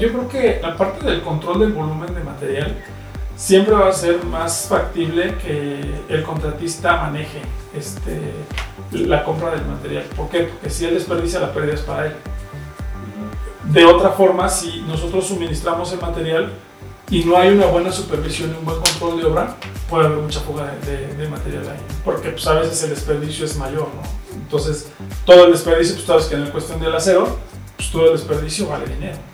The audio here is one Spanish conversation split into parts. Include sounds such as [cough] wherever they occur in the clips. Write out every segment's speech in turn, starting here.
Yo creo que la parte del control del volumen de material siempre va a ser más factible que el contratista maneje este, la compra del material. ¿Por qué? Porque si él desperdicia, la pérdida es para él. De otra forma, si nosotros suministramos el material y no hay una buena supervisión y un buen control de obra, puede haber mucha fuga de, de material ahí. Porque pues, a veces el desperdicio es mayor, ¿no? Entonces, todo el desperdicio, pues sabes que en la cuestión del acero, pues todo el desperdicio vale dinero.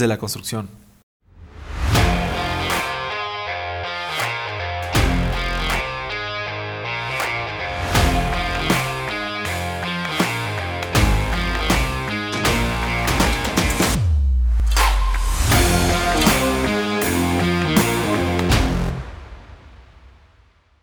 de la construcción.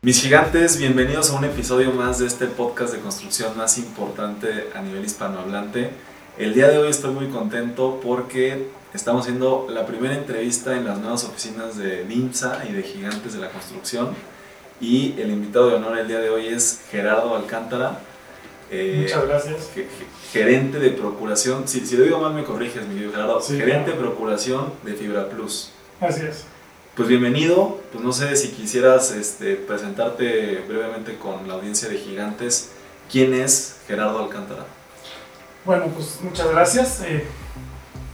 Mis gigantes, bienvenidos a un episodio más de este podcast de construcción más importante a nivel hispanohablante. El día de hoy estoy muy contento porque estamos haciendo la primera entrevista en las nuevas oficinas de NIMSA y de Gigantes de la Construcción. Y el invitado de honor el día de hoy es Gerardo Alcántara. eh, Muchas gracias. Gerente de procuración, si, si lo digo mal me corriges, mi querido Gerardo. gerente de procuración de Fibra Plus. Así es. Pues bienvenido, pues no sé si quisieras este, presentarte brevemente con la audiencia de Gigantes. ¿Quién es Gerardo Alcántara? Bueno, pues muchas gracias. Eh,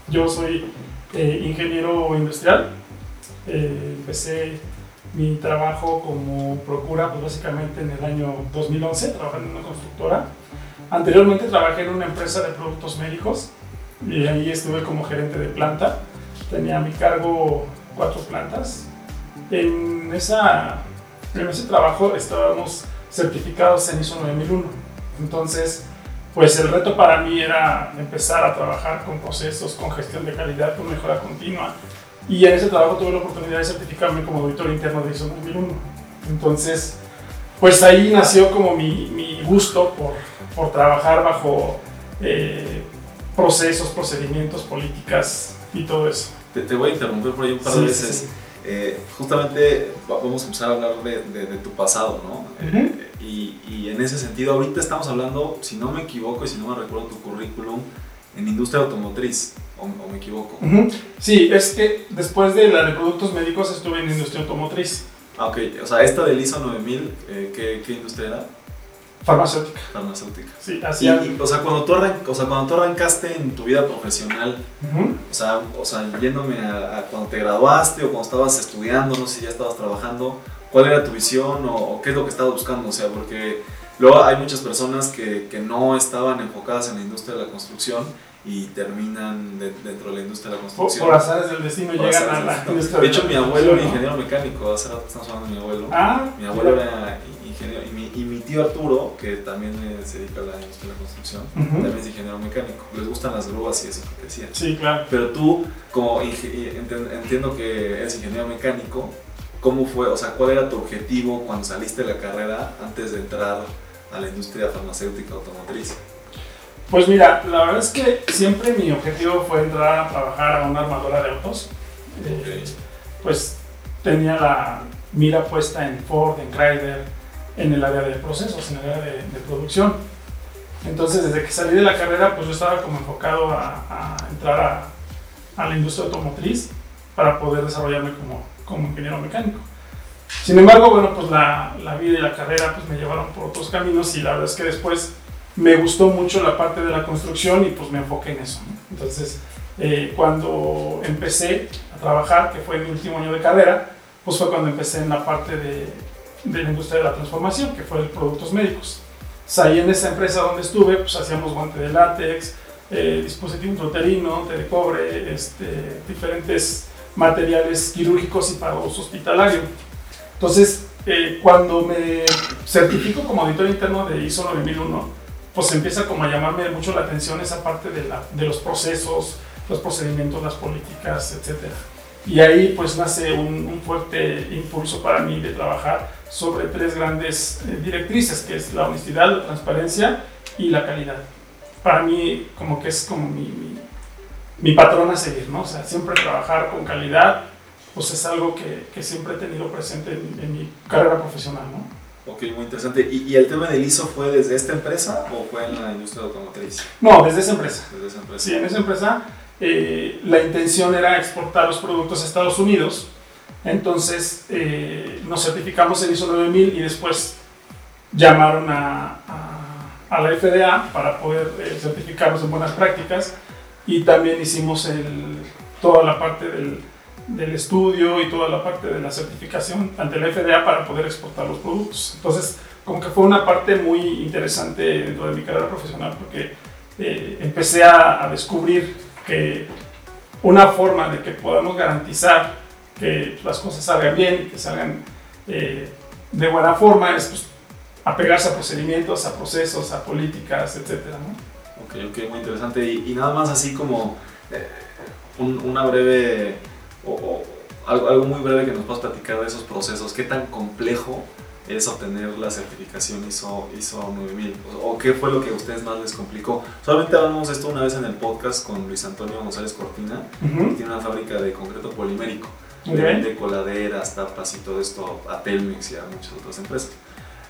yo soy eh, ingeniero industrial. Eh, empecé mi trabajo como procura, pues básicamente en el año 2011, trabajando en una constructora. Anteriormente trabajé en una empresa de productos médicos y ahí estuve como gerente de planta. Tenía a mi cargo cuatro plantas. En, esa, en ese trabajo estábamos certificados en ISO 9001. Entonces, pues el reto para mí era empezar a trabajar con procesos, con gestión de calidad, con mejora continua. Y en ese trabajo tuve la oportunidad de certificarme como auditor interno de ISO 9001. Entonces, pues ahí nació como mi, mi gusto por, por, trabajar bajo eh, procesos, procedimientos, políticas y todo eso te, voy a interrumpir por ahí un par de veces. Eh, justamente vamos a empezar a hablar de, de, tu pasado, ¿no? Eh, y, y, en ese sentido, ahorita estamos hablando, si no me equivoco y si no me recuerdo tu currículum, en industria automotriz, o, me equivoco. Sí, es que después de la de productos médicos estuve en industria automotriz. Ah, ok. O sea, esta del ISO 9000, eh, ¿qué, ¿qué industria era? Farmacéutica. Farmacéutica. Sí, así y, o, sea, cuando tú o sea, cuando tú arrancaste en tu vida profesional, o, sea, o sea, yéndome a, cuando te graduaste o cuando estabas estudiando, no sé si ya estabas trabajando, ¿cuál era tu visión o, qué es lo que estabas buscando? O sea, porque luego hay muchas personas que, que no estaban enfocadas en la industria de la construcción y terminan dentro de la industria de la construcción. Por, azares del destino llegan a la industria de hecho, mi abuelo era ingeniero mecánico, hace rato estamos hablando de mi abuelo. Ah, mi abuelo era y mi, y mi, tío Arturo, que también se dedica a la industria de la construcción, también es ingeniero mecánico. Les gustan las grúas y eso que decía. Sí, claro. Pero tú, como entiendo que eres ingeniero mecánico, ¿cómo fue? O sea, ¿cuál era tu objetivo cuando saliste de la carrera antes de entrar a la industria farmacéutica automotriz? Pues mira, la verdad es que siempre mi objetivo fue entrar a trabajar a una armadora de autos. Eh, pues tenía la mira puesta en Ford, en Chrysler, en el área de procesos, en el área de, producción. Entonces, desde que salí de la carrera, pues yo estaba como enfocado a, entrar a, a, la industria automotriz para poder desarrollarme como, como ingeniero mecánico. Sin embargo, bueno, pues la, la, vida y la carrera pues me llevaron por otros caminos y la verdad es que después me gustó mucho la parte de la construcción y pues me enfoqué en eso. Entonces, eh, cuando empecé a trabajar, que fue mi último año de carrera, pues fue cuando empecé en la parte de de la industria de la transformación, que fue de productos médicos. ahí en esa empresa donde estuve, pues hacíamos guante de látex, eh, dispositivo intrauterino, té de cobre, este, diferentes materiales quirúrgicos y para uso hospitalario. Entonces, eh, cuando me certifico como auditor interno de ISO 9001, pues empieza como a llamarme mucho la atención esa parte de, la, de los procesos, los procedimientos, las políticas, etc. Y ahí pues nace un, fuerte impulso para mí de trabajar sobre tres grandes eh, directrices, que es la honestidad, la transparencia y la calidad. Para mí como que es como mi, mi, patrón a seguir, ¿no? O sea, siempre trabajar con calidad, pues es algo que, que siempre he tenido presente en, en mi carrera profesional, ¿no? Ok, muy interesante. ¿Y, el tema del ISO fue desde esta empresa o fue en la industria automotriz? No, desde esa empresa. Desde esa empresa. Sí, en esa empresa eh, la intención era exportar los productos a Estados Unidos. Entonces eh, nos certificamos en ISO 9000 y después llamaron a, la FDA para poder eh, certificarnos en buenas prácticas y también hicimos toda la parte del estudio y toda la parte de la certificación ante la FDA para poder exportar los productos. Entonces, como que fue una parte muy interesante dentro de mi carrera profesional porque empecé a, descubrir que una forma de que podamos garantizar que las cosas salgan bien y que salgan eh, de buena forma es pues, apegarse a procedimientos, a procesos, a políticas, etc. ¿no? Ok, ok, muy interesante. Y, nada más así como eh, una breve o, algo, muy breve que nos puedas platicar de esos procesos, qué tan complejo es obtener la certificación ISO, ISO 9000? ¿O qué fue lo que a ustedes más les complicó? Solamente hablamos esto una vez en el podcast con Luis Antonio González Cortina, que tiene una fábrica de concreto polimérico. de vende coladeras, tapas y todo esto a Telmex y a muchas otras empresas.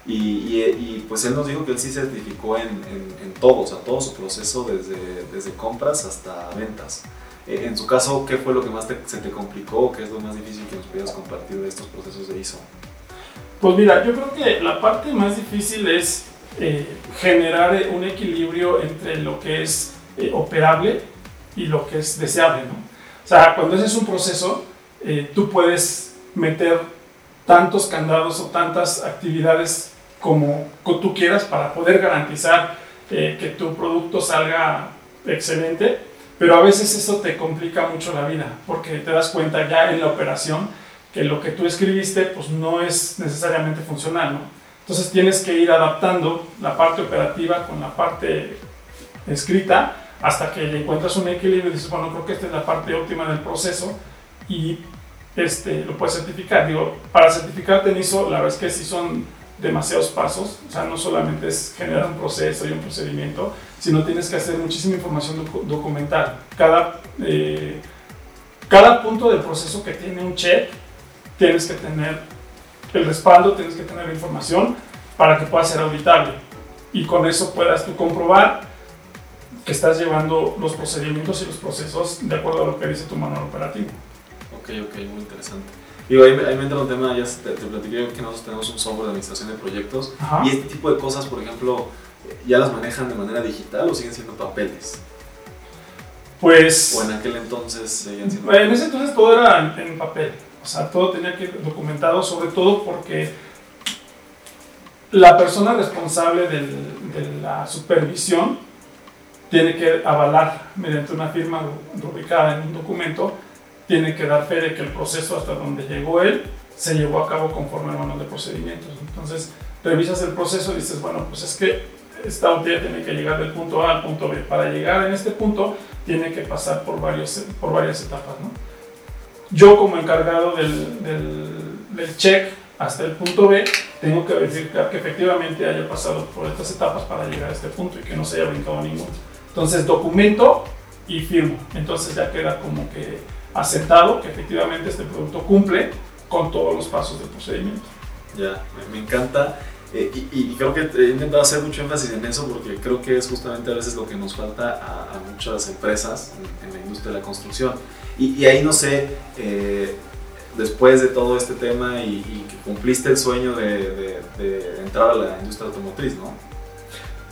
Y, y, pues él nos dijo que él sí certificó en, en, en todo, o sea, todo su proceso desde, desde compras hasta ventas. Eh, en su caso, ¿qué fue lo que más se te complicó? ¿Qué es lo más difícil que nos pudieras compartir de estos procesos de ISO? Pues mira, yo creo que la parte más difícil es eh, generar un equilibrio entre lo que es eh, operable y lo que es deseable. ¿no? O sea, cuando ese es un proceso, tú puedes meter tantos candados o tantas actividades como tú quieras para poder garantizar que tu producto salga excelente pero a veces eso te complica mucho la vida, porque te das cuenta ya en la operación que lo que tú escribiste pues no es necesariamente funcional, ¿no? Entonces tienes que ir adaptando la parte operativa con la parte escrita hasta que le encuentras un equilibrio y dices, bueno, creo que esta es la parte óptima del proceso y este, lo puedes certificar. Digo, para certificarte en ISO, la verdad es que sí son demasiados pasos, o sea, no solamente es generar un proceso y un procedimiento, sino tienes que hacer muchísima información documental. Cada, eh, cada punto del proceso que tiene un check, tienes que tener el respaldo, tienes que tener la información para que pueda ser auditable y con eso puedas tú comprobar que estás llevando los procedimientos y los procesos de acuerdo a lo que dice tu manual operativo. Ok, ok, muy interesante. Digo, ahí, ahí me entra un tema, ya te, te platiqué que nosotros tenemos un software de administración de proyectos y este tipo de cosas, por ejemplo, ¿ya las manejan de manera digital o siguen siendo papeles? Pues... O en aquel entonces seguían siendo... En ese entonces todo era en, papel, o sea, todo tenía que ir documentado, sobre todo porque la persona responsable del, de la supervisión tiene que avalar mediante una firma rubricada en un documento tiene que dar fe de que el proceso hasta donde llegó él se llevó a cabo conforme al manual de procedimientos. Entonces, revisas el proceso y dices, bueno, pues es que esta botella tiene que llegar del punto A al punto B. Para llegar en este punto, tiene que pasar por, varios, por varias etapas. ¿no? Yo, como encargado del, del, check hasta el punto B, tengo que verificar que efectivamente haya pasado por estas etapas para llegar a este punto y que no se haya brincado ninguno. Entonces, documento y firmo. Entonces, ya queda como que aceptado que efectivamente este producto cumple con todos los pasos del procedimiento. Ya, me, encanta. Eh, y, creo que he intentado hacer mucho énfasis en eso porque creo que es justamente a veces lo que nos falta a, muchas empresas en, la industria de la construcción. Y, ahí no sé, eh, después de todo este tema y, que cumpliste el sueño de, entrar a la industria automotriz, ¿no?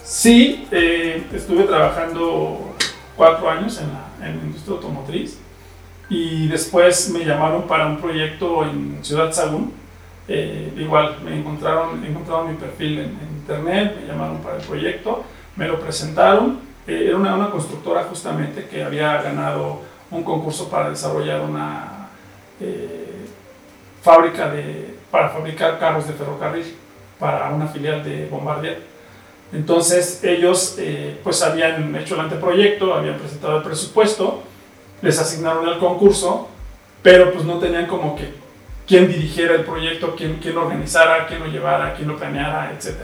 Sí, eh, estuve trabajando cuatro años en la, en la industria automotriz y después me llamaron para un proyecto en Ciudad Sagún. Eh, igual me encontraron, encontraron mi perfil en, internet, me llamaron para el proyecto, me lo presentaron. Eh, era una, una, constructora justamente que había ganado un concurso para desarrollar una eh, fábrica de, para fabricar carros de ferrocarril para una filial de Bombardier. Entonces ellos pues habían hecho el anteproyecto, habían presentado el presupuesto les asignaron el concurso, pero pues no tenían como que quién dirigiera el proyecto, quién, quién lo organizara, quién lo llevara, quién lo planeara, etc.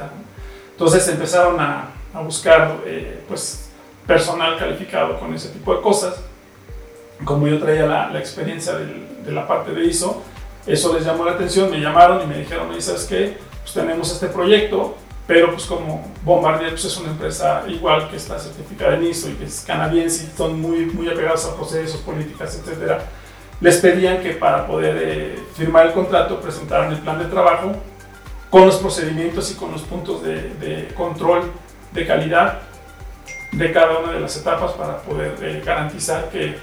Entonces empezaron a, a buscar eh, pues, personal calificado con ese tipo de cosas. Como yo traía la, la experiencia del, de la parte de ISO, eso les llamó la atención, me llamaron y me dijeron, ¿sabes qué? Pues tenemos este proyecto, pero pues como Bombardier pues es una empresa igual que está certificada en ISO y que es canadiense y son muy, muy apegados a procesos, políticas, etcétera, les pedían que para poder eh, firmar el contrato presentaran el plan de trabajo con los procedimientos y con los puntos de, de control de calidad de cada una de las etapas para poder eh, garantizar que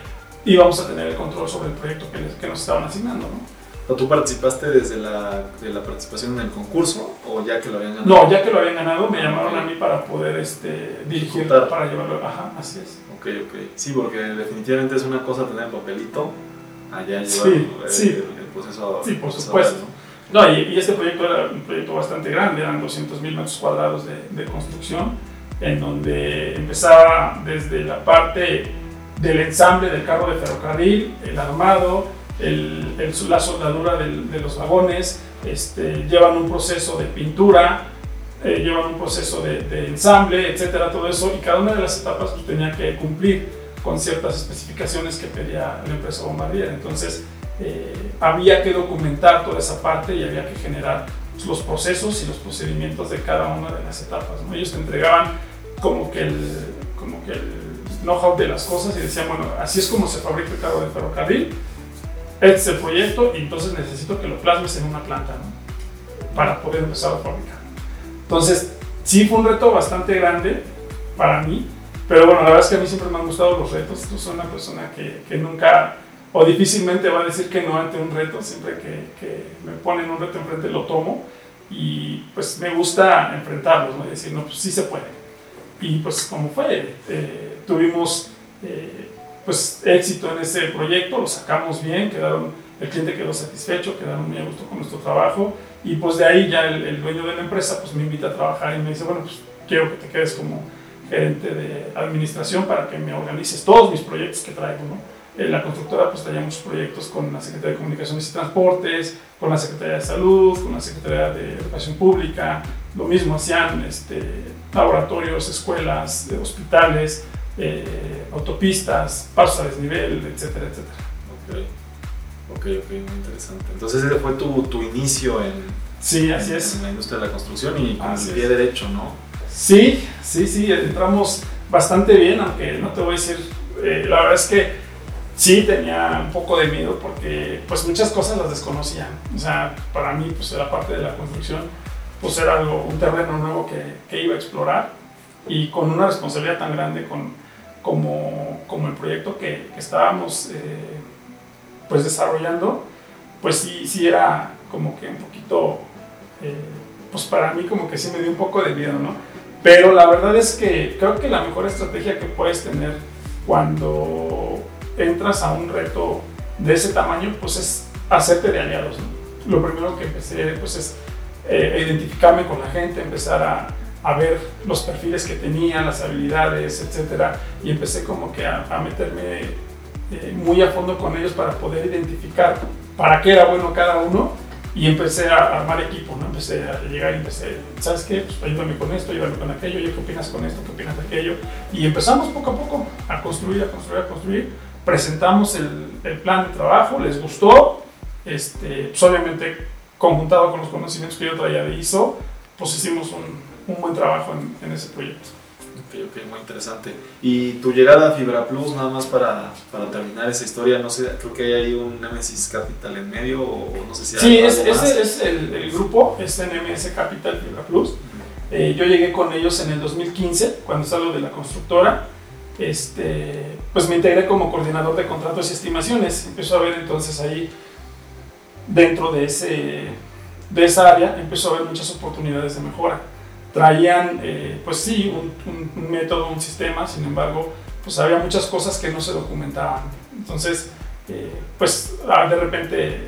íbamos a tener el control sobre el proyecto que, les, que nos estaban asignando. ¿no? ¿Tú participaste desde la, de la participación en el concurso o ya que lo habían ganado? No, ya que lo habían ganado, me llamaron a mí para poder este, dirigir, para llevarlo. Ajá, así es. Ok, ok. Sí, porque definitivamente es una cosa tener el papelito, allá llevar sí, el, sí. el, proceso. Sí, por supuesto. ¿no? y, y, este proyecto era un proyecto bastante grande, eran 200 mil metros cuadrados de, de construcción, en donde empezaba desde la parte del ensamble del carro de ferrocarril, el armado, el, el, la soldadura del, de los vagones, este, llevan un proceso de pintura, eh, llevan un proceso de, de, ensamble, etcétera, todo eso, y cada una de las etapas pues, tenía que cumplir con ciertas especificaciones que pedía la empresa Bombardier. Entonces, eh, había que documentar toda esa parte y había que generar pues, los procesos y los procedimientos de cada una de las etapas. ¿no? Ellos te entregaban como que el, como que el know-how de las cosas y decían, bueno, así es como se fabrica el carro de ferrocarril, este es el proyecto y entonces necesito que lo plasmes en una planta ¿no? para poder empezar a fabricar. Entonces, sí fue un reto bastante grande para mí, pero bueno, la verdad es que a mí siempre me han gustado los retos. Tú soy una persona que, que nunca o difícilmente va a decir que no ante un reto, siempre que, que me ponen un reto enfrente lo tomo y pues me gusta enfrentarlos, ¿no? y decir, no, pues sí se puede. Y pues como fue, eh, tuvimos... Eh, pues éxito en ese proyecto, lo sacamos bien, quedaron, el cliente quedó satisfecho, quedaron muy a gusto con nuestro trabajo y pues de ahí ya el, el, dueño de la empresa pues me invita a trabajar y me dice, bueno, pues quiero que te quedes como gerente de administración para que me organices todos mis proyectos que traigo, ¿no? En la constructora pues traía muchos proyectos con la Secretaría de Comunicaciones y Transportes, con la Secretaría de Salud, con la Secretaría de Educación Pública, lo mismo hacían este, laboratorios, escuelas, hospitales, eh, autopistas, pasos a desnivel, etcétera, etcétera. Ok, ok, ok, muy interesante. Entonces ese fue tu, tu inicio en, sí, así en, es. en la industria de la construcción y con el pie derecho, ¿no? Sí, sí, sí, entramos bastante bien, aunque no te voy a decir, eh, la verdad es que sí tenía un poco de miedo porque pues muchas cosas las desconocía. O sea, para mí pues era parte de la construcción, pues era algo, un terreno nuevo que, que iba a explorar y con una responsabilidad tan grande con como, como el proyecto que, estábamos eh, pues desarrollando, pues sí, sí era como que un poquito, eh, pues para mí como que sí me dio un poco de miedo, ¿no? Pero la verdad es que creo que la mejor estrategia que puedes tener cuando entras a un reto de ese tamaño, pues es hacerte de aliados. ¿no? Lo primero que empecé pues es eh, identificarme con la gente, empezar a, a ver los perfiles que tenía, las habilidades, etcétera, y empecé como que a, a meterme eh, muy a fondo con ellos para poder identificar para qué era bueno cada uno y empecé a armar equipo, ¿no? Empecé a llegar y empecé, ¿sabes qué? Pues ayúdame con esto, ayúdame con aquello, ¿qué opinas con esto? ¿Qué opinas de aquello? Y empezamos poco a poco a construir, a construir, a construir. Presentamos el, el plan de trabajo, les gustó, este, pues obviamente conjuntado con los conocimientos que yo traía de ISO, pues hicimos un, un buen trabajo en, en, ese proyecto. Ok, ok, muy interesante. Y tu llegada a Fibra Plus, nada más para, para terminar esa historia, no sé, creo que hay ahí un Nemesis Capital en medio, o no sé si hay Sí, es, ese es el, el, grupo, es NMS Capital Fibra Plus. Uh -huh. eh, yo llegué con ellos en el 2015, cuando salgo de la constructora. Este, pues me integré como coordinador de contratos y estimaciones. Empezó a ver entonces ahí, dentro de, ese, de esa área, empezó a haber muchas oportunidades de mejora traían, eh, pues sí, un, un, método, un sistema, sin embargo, pues había muchas cosas que no se documentaban. Entonces, eh, pues ah, de repente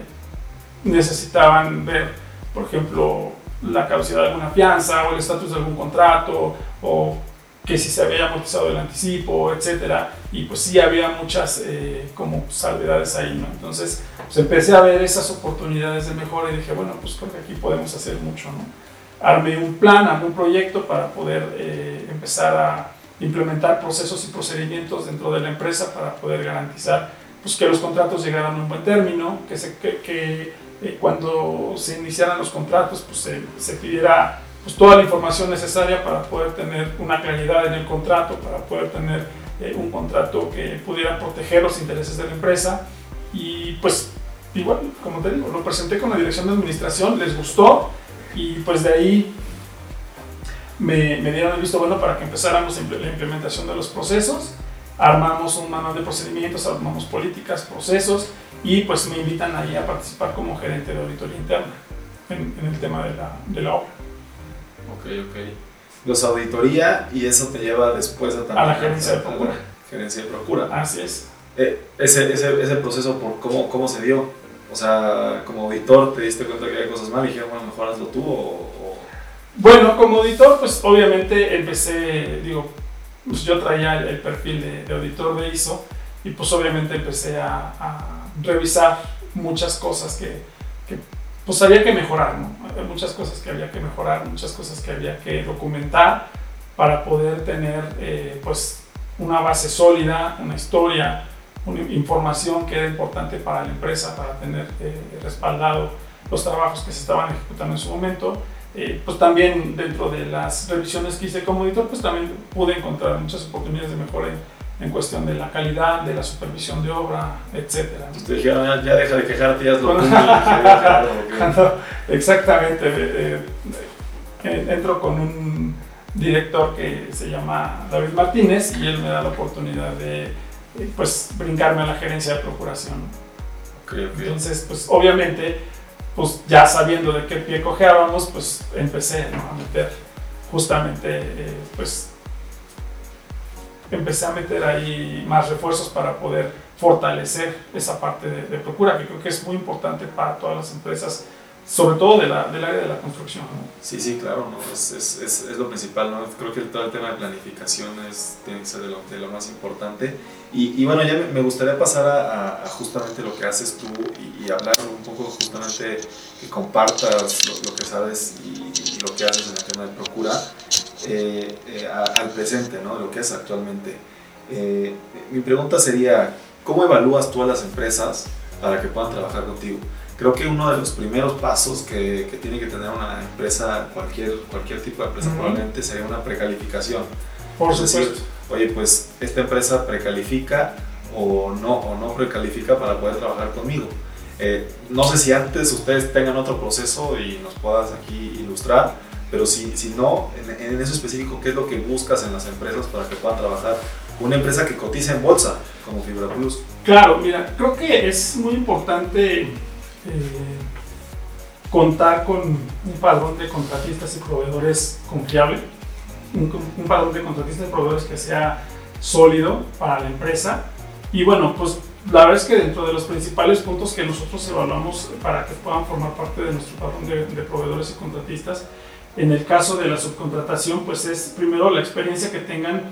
necesitaban ver, por ejemplo, la caducidad de alguna fianza o el estatus de algún contrato o que si se había amortizado el anticipo, etcétera, y pues sí había muchas eh, como salvedades ahí, ¿no? Entonces, pues empecé a ver esas oportunidades de mejora y dije, bueno, pues creo que aquí podemos hacer mucho, ¿no? Armé un plan, armé un proyecto para poder eh, empezar a implementar procesos y procedimientos dentro de la empresa para poder garantizar pues, que los contratos llegaran a un buen término, que, se, que eh, cuando se iniciaran los contratos pues, se, se pidiera pues, toda la información necesaria para poder tener una claridad en el contrato, para poder tener eh, un contrato que pudiera proteger los intereses de la empresa. Y pues igual, como te digo, lo presenté con la dirección de administración, les gustó y pues de ahí me, me dieron el visto bueno para que empezáramos la implementación de los procesos. Armamos un manual de procedimientos, armamos políticas, procesos y pues me invitan ahí a participar como gerente de auditoría interna en, en el tema de la, de la obra. Ok, ok. Los auditoría y eso te lleva después a, a la gerencia de procura. Gerencia de procura. Así es. Eh, ese, ese, ese, proceso, por cómo, ¿cómo se dio? O sea, como auditor, ¿te diste cuenta que había cosas mal y dijeron, bueno, mejor hazlo tú? O, Bueno, como auditor, pues obviamente empecé, digo, pues yo traía el, el perfil de, de, auditor de ISO y pues obviamente empecé a, a revisar muchas cosas que, que pues había que mejorar, ¿no? Muchas cosas que había que mejorar, muchas cosas que había que documentar para poder tener eh, pues una base sólida, una historia, una información que era importante para la empresa, para tener eh, respaldado los trabajos que se estaban ejecutando en su momento. Eh, pues también dentro de las revisiones que hice como editor, pues también pude encontrar muchas oportunidades de mejora en cuestión de la calidad, de la supervisión de obra, etc. Te dijeron, ya, ya, deja de quejarte, ya es lo Cuando, [laughs] Exactamente. Eh, eh, entro con un director que se llama David Martínez y él me da la oportunidad de pues, brincarme a la gerencia de procuración. Okay, okay. Entonces, pues obviamente, pues ya sabiendo de qué pie cojeábamos, pues empecé ¿no? a meter justamente eh, pues empecé a meter ahí más refuerzos para poder fortalecer esa parte de, de, procura, que creo que es muy importante para todas las empresas, sobre todo de la, del área de la construcción. ¿no? Sí, sí, claro, ¿no? es, es, es, es, lo principal, ¿no? creo que todo el tema de planificación es, tiene que ser de lo, de lo más importante. Y, y, bueno, ya me gustaría pasar a, a, justamente lo que haces tú y, y, hablar un poco justamente que compartas lo, lo que sabes y, y, lo que haces en el tema de procura eh, eh, a, al presente, ¿no? Lo que es actualmente. Eh, mi pregunta sería, ¿cómo evalúas tú a las empresas para que puedan trabajar contigo? Creo que uno de los primeros pasos que, que tiene que tener una empresa, cualquier, cualquier tipo de empresa, uh -huh. probablemente sería una precalificación. Por es supuesto. decir, oye, pues esta empresa precalifica o no, o no precalifica para poder trabajar conmigo. Eh, no sé si antes ustedes tengan otro proceso y nos puedas aquí ilustrar, pero si, si no, en, en, eso específico, ¿qué es lo que buscas en las empresas para que puedan trabajar una empresa que cotiza en bolsa como Fibra Plus? Claro, mira, creo que es muy importante eh, contar con un padrón de contratistas y proveedores confiable, un, un de contratistas y proveedores que sea sólido para la empresa. Y bueno, pues la verdad es que dentro de los principales puntos que nosotros evaluamos para que puedan formar parte de nuestro padrón de, de proveedores y contratistas, en el caso de la subcontratación, pues es primero la experiencia que tengan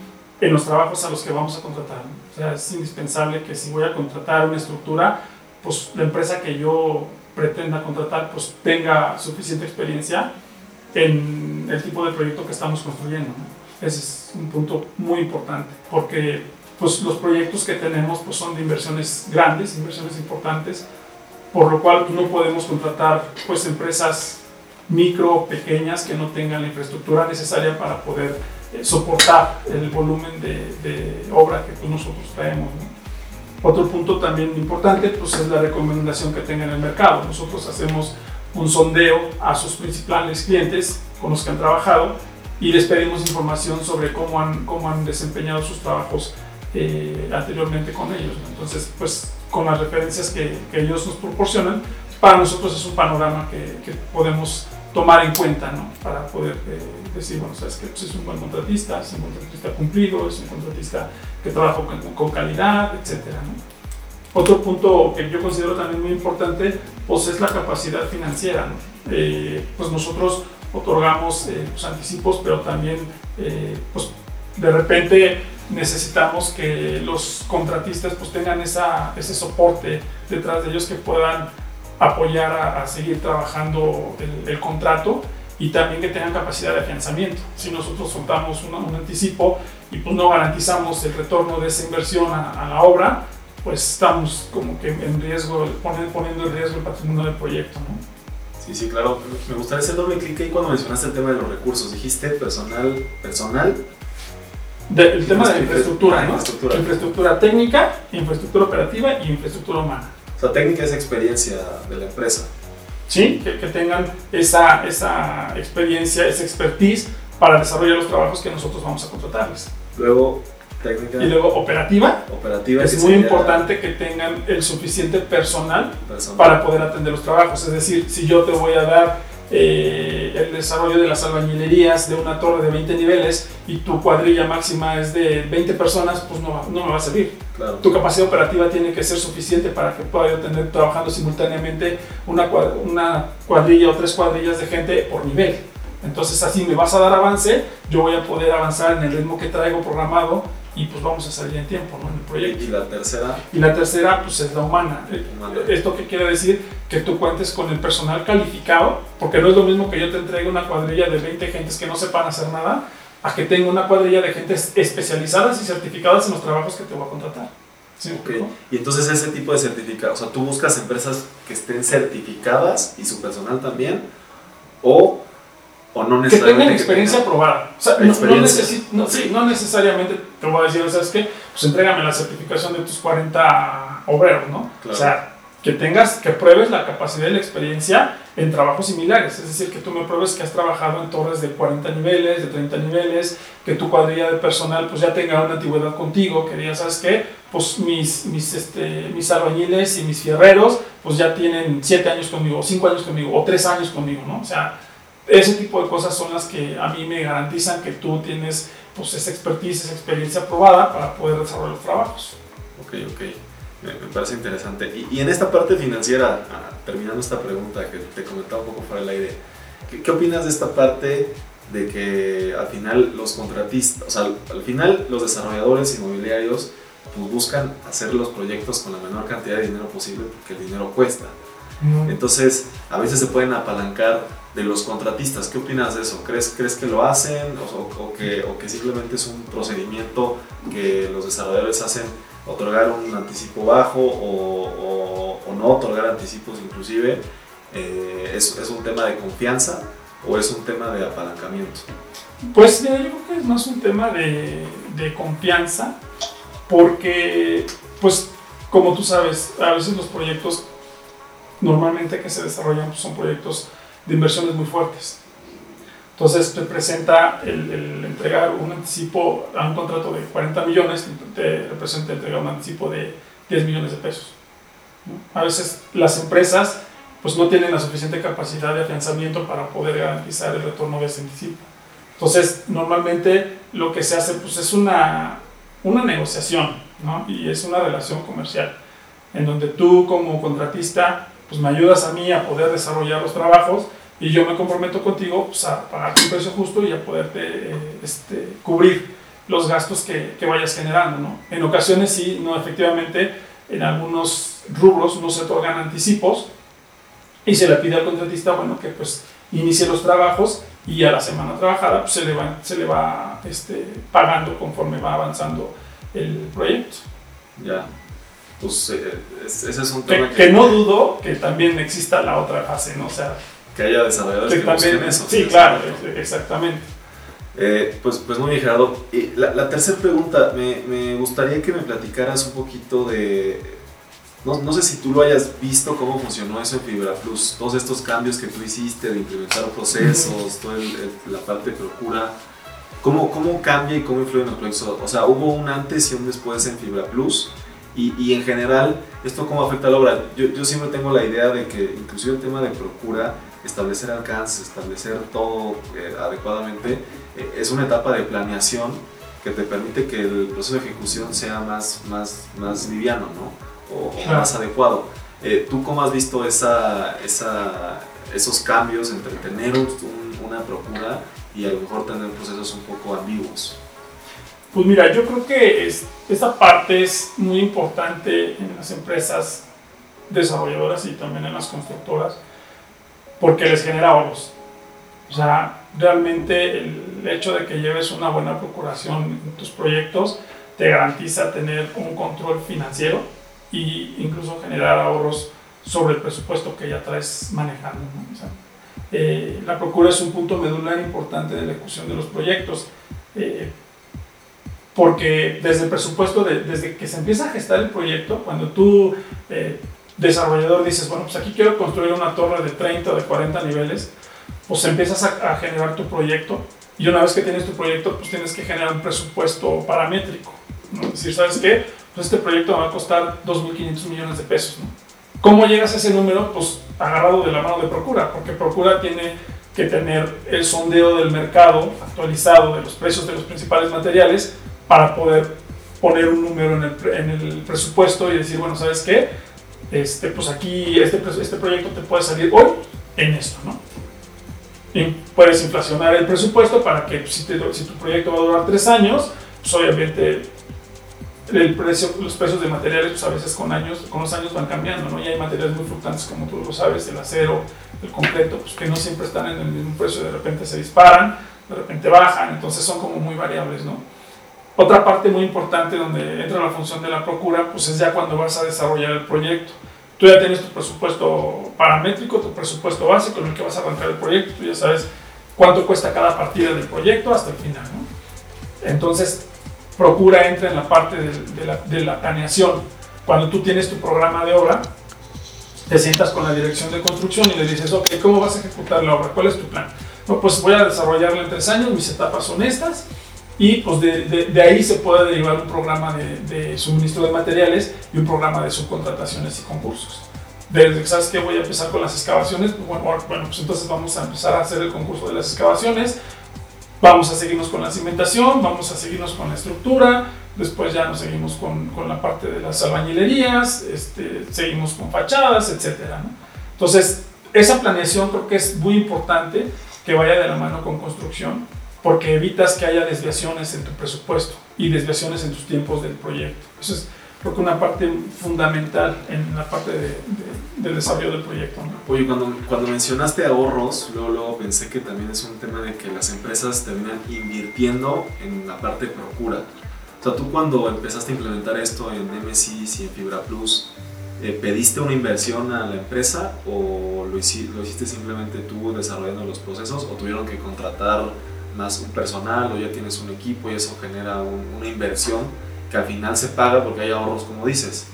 en los trabajos a los que vamos a contratar. O sea, es indispensable que si voy a contratar una estructura, pues la empresa que yo pretenda contratar, pues tenga suficiente experiencia en el tipo de proyecto que estamos construyendo. ¿no? Ese es un punto muy importante, porque pues los proyectos que tenemos pues son de inversiones grandes, inversiones importantes, por lo cual no podemos contratar pues empresas micro, pequeñas, que no tengan la infraestructura necesaria para poder eh, soportar el volumen de, de obra que pues, nosotros traemos. ¿no? Otro punto también importante pues, es la recomendación que tenga en el mercado. Nosotros hacemos un sondeo a sus principales clientes con los que han trabajado y les pedimos información sobre cómo han, cómo han desempeñado sus trabajos eh, anteriormente con ellos. ¿no? Entonces, pues con las referencias que, que, ellos nos proporcionan, para nosotros es un panorama que, que podemos tomar en cuenta ¿no? para poder eh, decir, bueno, sabes que pues es un buen contratista, es un contratista cumplido, es un contratista que trabaja con, con calidad, etc. ¿no? Otro punto que yo considero también muy importante pues es la capacidad financiera. ¿no? Eh, pues nosotros otorgamos eh, pues, anticipos, pero también eh, pues, De repente necesitamos que los contratistas pues tengan esa, ese soporte detrás de ellos que puedan apoyar a, seguir trabajando el, contrato y también que tengan capacidad de afianzamiento. Si nosotros soltamos un, anticipo y pues no garantizamos el retorno de esa inversión a, la obra, pues estamos como que en riesgo, poniendo en riesgo el patrimonio del proyecto. ¿no? Sí, sí, claro. Me gustaría hacer doble clic ahí cuando mencionaste el tema de los recursos. Dijiste personal, personal. el tema de infraestructura, ¿no? Infraestructura. infraestructura técnica, infraestructura operativa y infraestructura humana. O sea, técnica es experiencia de la empresa. Sí, que, tengan esa, esa experiencia, esa expertise para desarrollar los trabajos que nosotros vamos a contratarles. Luego, técnica. Y luego, operativa. Operativa. Es muy importante que tengan el suficiente personal, para poder atender los trabajos. Es decir, si yo te voy a dar eh, el desarrollo de las albañilerías de una torre de 20 niveles y tu cuadrilla máxima es de 20 personas, pues no, no me va a servir. Tu capacidad operativa tiene que ser suficiente para que pueda yo tener trabajando simultáneamente una, una cuadrilla o tres cuadrillas de gente por nivel. Entonces así me vas a dar avance, yo voy a poder avanzar en el ritmo que traigo programado y pues vamos a salir en tiempo ¿no? en el proyecto. ¿Y la tercera? Y la tercera pues es la humana. ¿Esto qué quiere decir? Que tú cuentes con el personal calificado, porque no es lo mismo que yo te entregue una cuadrilla de 20 gentes que no sepan hacer nada, a que tenga una cuadrilla de gentes especializadas y certificadas en los trabajos que te voy a contratar. ¿Sí, Y entonces ese tipo de certificados, o sea, tú buscas empresas que estén certificadas y su personal también, o o no necesariamente. Que tengan experiencia probada. O sea, no, sí, no, necesariamente te voy a decir, ¿sabes qué? Pues entrégame la certificación de tus 40 obreros, ¿no? O sea, que tengas, que pruebes la capacidad y la experiencia en trabajos similares. Es decir, que tú me pruebes que has trabajado en torres de 40 niveles, de 30 niveles, que tu cuadrilla de personal pues ya tenga una antigüedad contigo, que digas, ¿sabes qué? Pues mis, mis, este, mis albañiles y mis fierreros pues ya tienen 7 años conmigo, o 5 años conmigo, o 3 años conmigo, ¿no? O sea, ese tipo de cosas son las que a mí me garantizan que tú tienes pues, esa expertise, esa experiencia probada para poder desarrollar los trabajos. Ok, ok. Me, parece interesante. Y, en esta parte financiera, ah, terminando esta pregunta que te comentaba un poco fuera del aire, ¿qué, ¿qué, opinas de esta parte de que al final los contratistas, o sea, al, final los desarrolladores inmobiliarios pues, buscan hacer los proyectos con la menor cantidad de dinero posible porque el dinero cuesta? Entonces, a veces se pueden apalancar de los contratistas. ¿Qué opinas de eso? ¿Crees, crees que lo hacen o, que, o, que, simplemente es un procedimiento que los desarrolladores hacen, otorgar un anticipo bajo o, no otorgar anticipos inclusive? Eh, ¿es, ¿es, un tema de confianza o es un tema de apalancamiento? Pues yo creo que es más un tema de, de confianza porque, pues, como tú sabes, a veces los proyectos normalmente que se desarrollan pues, son proyectos de inversiones muy fuertes. Entonces te presenta el, entregar un anticipo a un contrato de 40 millones, te representa entregar un anticipo de 10 millones de pesos. A veces las empresas pues no tienen la suficiente capacidad de afianzamiento para poder garantizar el retorno de ese anticipo. Entonces normalmente lo que se hace pues es una, una negociación ¿no? y es una relación comercial en donde tú como contratista pues me ayudas a mí a poder desarrollar los trabajos y yo me comprometo contigo pues, a pagar un precio justo y a poderte eh, este, cubrir los gastos que, que, vayas generando. ¿no? En ocasiones sí, no, efectivamente, en algunos rubros no se otorgan anticipos y se le pide al contratista, bueno, que pues inicie los trabajos y a la semana trabajada pues, se le va, se le va este, pagando conforme va avanzando el proyecto. Ya pues eh, ese es un tema que, que, no dudo que también exista la otra fase, ¿no? O sea, que haya desarrolladores que, busquen eso. Sí, claro, exactamente. Eh, pues, pues muy bien, Gerardo. Y la, la tercera pregunta, me, me, gustaría que me platicaras un poquito de... No, no, sé si tú lo hayas visto, cómo funcionó eso en Fibra Plus, todos estos cambios que tú hiciste de implementar procesos, toda la parte de procura. ¿Cómo, ¿Cómo cambia y cómo influye en los proyectos? O sea, ¿hubo un antes y un después en Fibra Plus? Y, y, en general, ¿esto cómo afecta a la obra? Yo, yo, siempre tengo la idea de que inclusive el tema de procura, establecer alcances, establecer todo eh, adecuadamente, eh, es una etapa de planeación que te permite que el proceso de ejecución sea más, más, más liviano ¿no? o, más adecuado. Eh, ¿Tú cómo has visto esa, esa, esos cambios entre tener una procura y a lo mejor tener procesos un poco ambiguos? Pues mira, yo creo que es, esta parte es muy importante en las empresas desarrolladoras y también en las constructoras porque les genera ahorros. O sea, realmente el hecho de que lleves una buena procuración en tus proyectos te garantiza tener un control financiero e incluso generar ahorros sobre el presupuesto que ya traes manejando. Eh, la procura es un punto medular importante de la ejecución de los proyectos. Eh, porque desde el presupuesto, desde que se empieza a gestar el proyecto, cuando tú, eh, desarrollador, dices, bueno, pues aquí quiero construir una torre de 30 o de 40 niveles, pues empiezas a, generar tu proyecto y una vez que tienes tu proyecto, pues tienes que generar un presupuesto paramétrico. ¿no? Es decir, ¿sabes qué? Pues este proyecto va a costar 2.500 millones de pesos. ¿no? ¿Cómo llegas a ese número? Pues agarrado de la mano de Procura, porque Procura tiene que tener el sondeo del mercado actualizado de los precios de los principales materiales para poder poner un número en el, en el presupuesto y decir, bueno, ¿sabes qué? Este, pues aquí este, este proyecto te puede salir hoy en esto, ¿no? Y puedes inflacionar el presupuesto para que si, si tu proyecto va a durar tres años, pues obviamente el precio, los precios de materiales pues a veces con años, con los años van cambiando, ¿no? Y hay materiales muy fluctuantes como tú lo sabes, el acero, el concreto, pues que no siempre están en el mismo precio, de repente se disparan, de repente bajan, entonces son como muy variables, ¿no? Otra parte muy importante donde entra la función de la procura, pues es ya cuando vas a desarrollar el proyecto. Tú ya tienes tu presupuesto paramétrico, tu presupuesto básico en el que vas a arrancar el proyecto, tú ya sabes cuánto cuesta cada partida del proyecto hasta el final. ¿no? Entonces, procura entra en la parte de, la, de, la, planeación. Cuando tú tienes tu programa de obra, te sientas con la dirección de construcción y le dices, ok, ¿cómo vas a ejecutar la obra? ¿Cuál es tu plan? No, pues voy a desarrollarla en tres años, mis etapas son estas, y pues de, de, ahí se puede derivar un programa de, suministro de materiales y un programa de subcontrataciones y concursos. Desde que sabes que voy a empezar con las excavaciones, pues bueno, bueno, pues entonces vamos a empezar a hacer el concurso de las excavaciones, vamos a seguirnos con la cimentación, vamos a seguirnos con la estructura, después ya nos seguimos con, con la parte de las albañilerías, este, seguimos con fachadas, etc. Entonces, esa planeación creo que es muy importante que vaya de la mano con construcción porque evitas que haya desviaciones en tu presupuesto y desviaciones en tus tiempos del proyecto. Eso es, creo que una parte fundamental en la parte de, del desarrollo del proyecto. Oye, cuando, cuando mencionaste ahorros, luego, luego pensé que también es un tema de que las empresas terminan invirtiendo en la parte de procura. O sea, tú cuando empezaste a implementar esto en MSI y en Fibra Plus, eh, ¿pediste una inversión a la empresa o lo hiciste, lo hiciste simplemente tú desarrollando los procesos o tuvieron que contratar más un personal o ya tienes un equipo y eso genera una inversión que al final se paga porque hay ahorros como dices.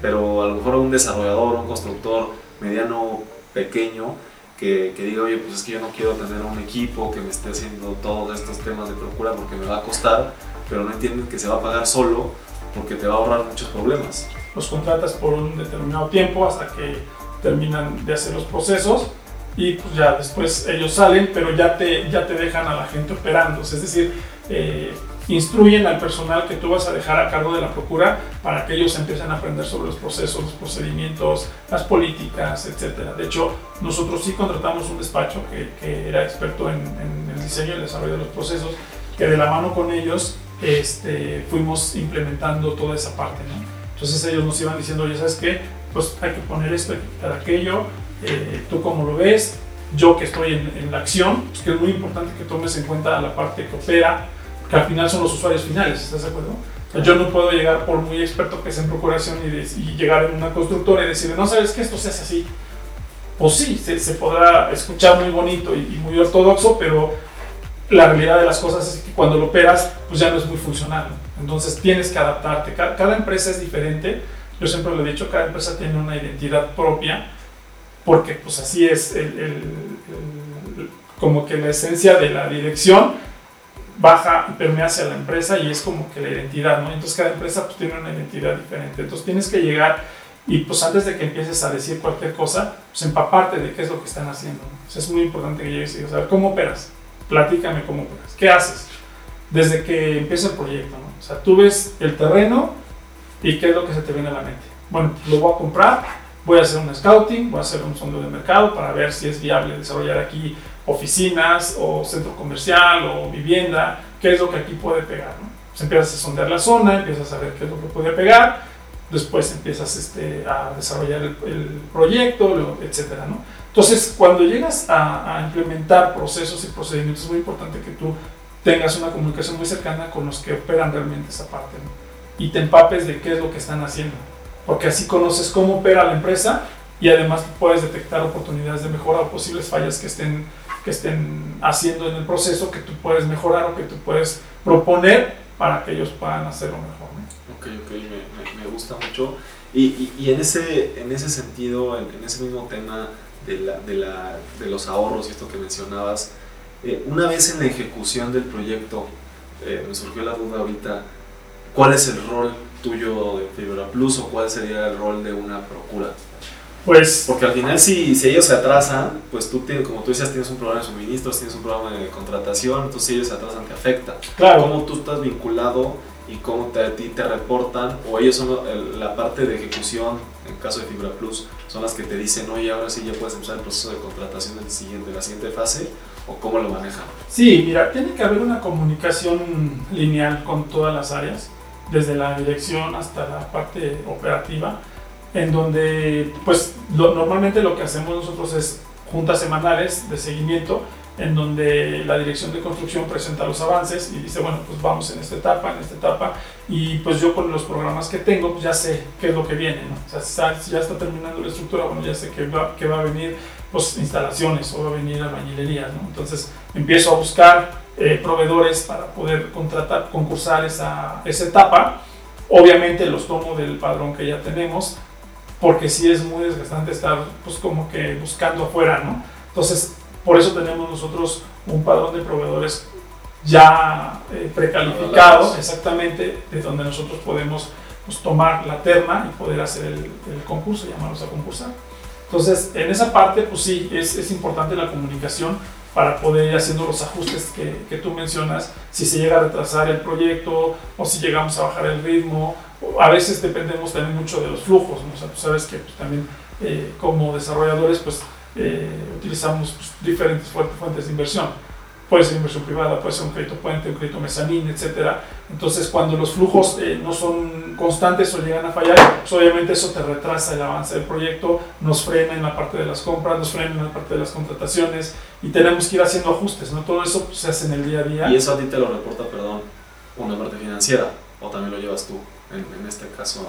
Pero a lo mejor un desarrollador, un constructor mediano, pequeño, que, que, diga, oye, pues es que yo no quiero tener un equipo que me esté haciendo todos estos temas de procura porque me va a costar, pero no entienden que se va a pagar solo porque te va a ahorrar muchos problemas. Los contratas por un determinado tiempo hasta que terminan de hacer los procesos y pues ya después ellos salen, pero ya te, ya te dejan a la gente operando. Es decir, eh, instruyen al personal que tú vas a dejar a cargo de la procura para que ellos empiecen a aprender sobre los procesos, los procedimientos, las políticas, etc. De hecho, nosotros sí contratamos un despacho que, que era experto en, en, el diseño y el desarrollo de los procesos, que de la mano con ellos este, fuimos implementando toda esa parte. ¿no? Entonces ellos nos iban diciendo, oye, ¿sabes qué? Pues hay que poner esto, hay que quitar aquello, eh, tú cómo lo ves, yo que estoy en, la acción, pues que es muy importante que tomes en cuenta la parte que opera, que al final son los usuarios finales, ¿estás de acuerdo? yo no puedo llegar por muy experto que es en procuración y, llegar en una constructora y decirle, no sabes que esto se hace así. Pues sí, se, podrá escuchar muy bonito y, muy ortodoxo, pero la realidad de las cosas es que cuando lo operas, pues ya no es muy funcional. Entonces tienes que adaptarte. Cada, cada empresa es diferente. Yo siempre lo he dicho, cada empresa tiene una identidad propia porque pues así es el, como que la esencia de la dirección baja y permea hacia la empresa y es como que la identidad, ¿no? Entonces cada empresa pues tiene una identidad diferente, entonces tienes que llegar y pues antes de que empieces a decir cualquier cosa, pues empaparte de qué es lo que están haciendo. es muy importante que llegues y digas, a ver, ¿cómo operas? Platícame cómo operas, ¿qué haces? Desde que empieza el proyecto, ¿no? O sea, tú ves el terreno y qué es lo que se te viene a la mente. Bueno, lo voy a comprar, voy a hacer un scouting, voy a hacer un sondeo de mercado para ver si es viable desarrollar aquí oficinas o centro comercial o vivienda, qué es lo que aquí puede pegar. ¿no? Pues empiezas a sondear la zona, empiezas a ver qué es lo que puede pegar, después empiezas este, a desarrollar el, proyecto, etcétera, ¿no? Entonces, cuando llegas a, implementar procesos y procedimientos, es muy importante que tú tengas una comunicación muy cercana con los que operan realmente esa parte. Y te empapes de qué es lo que están haciendo, porque así conoces cómo opera la empresa y además puedes detectar oportunidades de mejora o posibles fallas que estén, que estén haciendo en el proceso que tú puedes mejorar o que tú puedes proponer para que ellos puedan hacerlo mejor. ¿no? Ok, ok, me, me, gusta mucho. Y, y, en, ese, en ese sentido, en, ese mismo tema de, la, de, la, de, los ahorros y esto que mencionabas, eh, una vez en la ejecución del proyecto, eh, me surgió la duda ahorita, ¿cuál es el rol tuyo de Fibra Plus o cuál sería el rol de una procura? Pues, porque al final si, si ellos se atrasan, pues tú tienes, como tú decías, tienes un programa de suministros, tienes un programa de contratación, entonces si ellos se atrasan te afecta. Claro. ¿Cómo tú estás vinculado y cómo te, a ti te reportan? O ellos son la parte de ejecución, en caso de Fibra Plus, son las que te dicen, oye, ahora sí ya puedes empezar el proceso de contratación del siguiente, de la siguiente fase, o cómo lo manejan. Sí, mira, tiene que haber una comunicación lineal con todas las áreas, desde la dirección hasta la parte operativa en donde pues normalmente lo que hacemos nosotros es juntas semanales de seguimiento en donde la dirección de construcción presenta los avances y dice, bueno, pues vamos en esta etapa, en esta etapa, y pues yo con los programas que tengo, pues ya sé qué es lo que viene, ¿no? O sea, si ya está terminando la estructura, bueno, ya sé que va, que va a venir, pues instalaciones o va a venir albañilería, ¿no? Entonces empiezo a buscar eh, proveedores para poder contratar, concursar esa, esa etapa. Obviamente los tomo del padrón que ya tenemos, porque sí es muy desgastante estar pues como que buscando afuera, ¿no? Entonces, por eso tenemos nosotros un padrón de proveedores ya eh, precalificado, exactamente, de donde nosotros podemos pues, tomar la terna y poder hacer el, el, concurso, llamarlos a concursar. Entonces, en esa parte, pues sí, es, es importante la comunicación para poder ir haciendo los ajustes que, que, tú mencionas, si se llega a retrasar el proyecto o si llegamos a bajar el ritmo a veces dependemos también mucho de los flujos, ¿no? tú sabes que pues, también eh, como desarrolladores pues eh, utilizamos pues, diferentes fuentes de inversión. Puede ser inversión privada, puede ser un crédito puente, un crédito mezanín, etc. Entonces, cuando los flujos eh, no son constantes o llegan a fallar, pues obviamente eso te retrasa el avance del proyecto, nos frena en la parte de las compras, nos frena en la parte de las contrataciones y tenemos que ir haciendo ajustes, ¿no? Todo eso se hace en el día a día. Y eso a ti te lo reporta, perdón, una parte financiera, o también lo llevas tú en, este caso.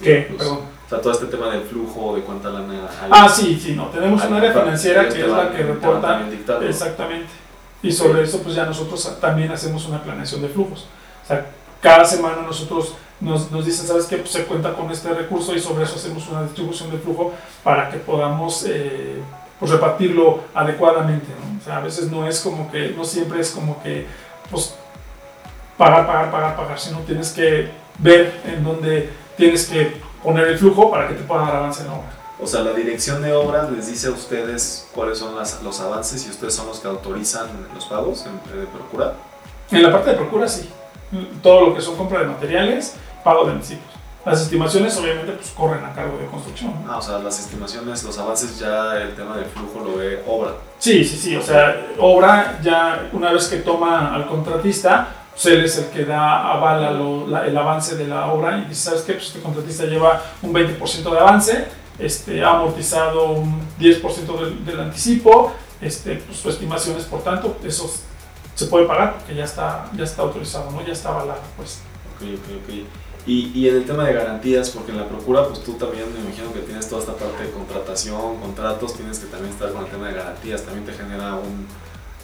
¿Qué? Perdón. O sea, todo este tema del flujo, de cuánta lana hay. Ah, sí, sí, no. Tenemos un área financiera que es la que reporta. Exactamente. Y sobre eso, pues ya nosotros también hacemos una planeación de flujos. O sea, cada semana nosotros nos, nos dicen, ¿sabes qué? Pues se cuenta con este recurso y sobre eso hacemos una distribución de flujo para que podamos eh, pues repartirlo adecuadamente. O sea, a veces no es como que, no siempre es como que, pues, pagar, pagar, pagar, pagar, sino tienes que ver en dónde tienes que poner el flujo para que te pueda dar avance en la obra. O sea, la dirección de obras les dice a ustedes cuáles son las, los avances y ustedes son los que autorizan los pagos en, de procura. En la parte de procura sí. Todo lo que son compra de materiales, pago de anticipos. Las estimaciones obviamente pues corren a cargo de construcción. Ah, o sea, las estimaciones, los avances ya el tema del flujo lo ve obra. Sí, sí, sí. O sea, obra ya una vez que toma al contratista, pues él es el que da, avala el avance de la obra y dice, ¿sabes qué? Pues este contratista lleva un 20% de avance, este, ha amortizado un 10% del, anticipo, este, pues su estimación es, por tanto, eso se puede pagar porque ya está, ya está autorizado, ¿no? ya está avalado. Pues. Ok, ok, ok. Y, y, en el tema de garantías, porque en la procura, pues tú también me imagino que tienes toda esta parte de contratación, contratos, tienes que también estar con el tema de garantías, también te genera un,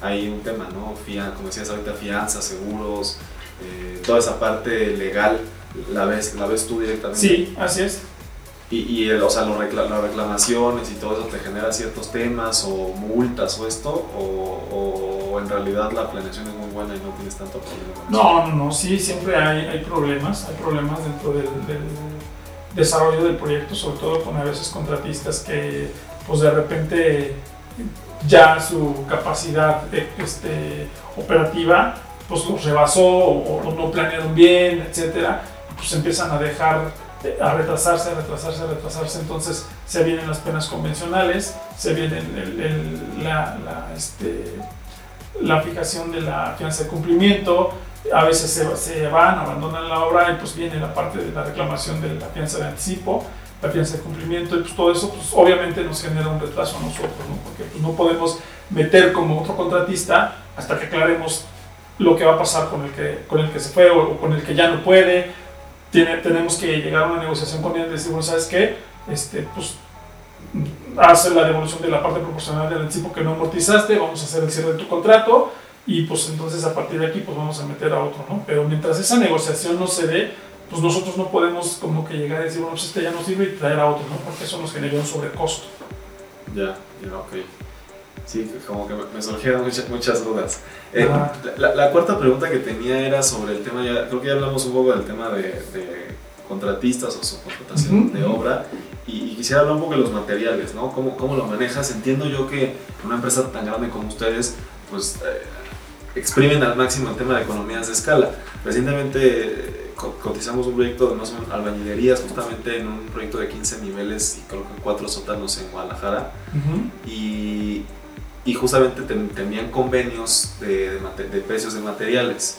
hay un tema, ¿no? Fia, como decías ahorita, fianzas, seguros, eh, toda esa parte legal, ¿la ves, ¿la ves tú directamente? Sí, así es. Y, y o sea, las reclamaciones y todo eso te genera ciertos temas o multas o esto, o, en realidad la planeación es muy buena y no tienes tanto problema. No, no, no, sí, siempre hay, hay problemas, hay problemas dentro del, desarrollo del proyecto, sobre todo con a veces contratistas que pues de repente ya su capacidad este, operativa pues los rebasó o, no planearon bien, etcétera, pues empiezan a dejar a retrasarse, a retrasarse, a retrasarse, entonces se vienen las penas convencionales, se viene la, la, este, la, fijación de la fianza de cumplimiento, a veces se, se, van, abandonan la obra y pues viene la parte de la reclamación de la fianza de anticipo, la fianza de cumplimiento y pues todo eso pues obviamente nos genera un retraso a nosotros, ¿no? porque pues, no podemos meter como otro contratista hasta que aclaremos lo que va a pasar con el que, con el que se fue o, con el que ya no puede. Tiene, tenemos que llegar a una negociación con él y decir, bueno, ¿sabes qué? Este, pues hace la devolución de la parte proporcional del anticipo que no amortizaste, vamos a hacer el cierre de tu contrato y pues entonces a partir de aquí pues vamos a meter a otro, ¿no? Pero mientras esa negociación no se dé, pues nosotros no podemos como que llegar a decir, bueno, pues este ya no sirve y traer a otro, ¿no? Porque eso nos genera un sobrecosto. Ya, ya, ok. Sí, como que me surgieron muchas, muchas dudas. Eh, la, la, cuarta pregunta que tenía era sobre el tema, ya, creo que ya hablamos un poco del tema de, de contratistas o subcontratación de obra y, quisiera hablar un poco de los materiales, ¿no? ¿Cómo, ¿Cómo, lo manejas? Entiendo yo que una empresa tan grande como ustedes, pues eh, exprimen al máximo el tema de economías de escala. Recientemente eh, cotizamos un proyecto de más o menos albañilerías, justamente en un proyecto de 15 niveles y creo que cuatro sótanos en Guadalajara. y, y, justamente tenían convenios de, de precios de materiales.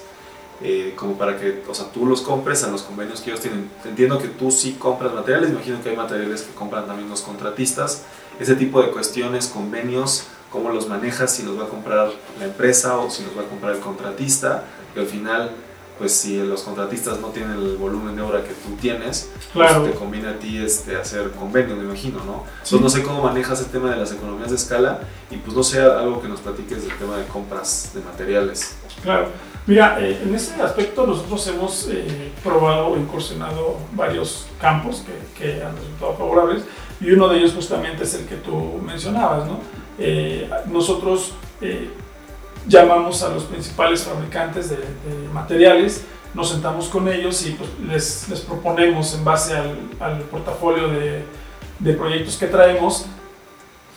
Eh, como para que, o sea, tú los compres a los convenios que ellos tienen. Entiendo que tú sí compras materiales, imagino que hay materiales que compran también los contratistas. Ese tipo de cuestiones, convenios, cómo los manejas, si los va a comprar la empresa o si los va a comprar el contratista, que al final, pues si los contratistas no tienen el volumen de obra que tú tienes, pues te conviene a ti este, hacer convenios, me imagino, ¿no? Entonces no sé cómo manejas el tema de las economías de escala y pues no sé algo que nos platiques del tema de compras de materiales. Claro. Mira, eh, en ese aspecto nosotros hemos eh, probado o incursionado varios campos que, que, han resultado favorables y uno de ellos justamente es el que tú mencionabas, ¿no? Eh, nosotros llamamos a los principales fabricantes de, de, materiales, nos sentamos con ellos y pues, les, les, proponemos en base al, al portafolio de, de proyectos que traemos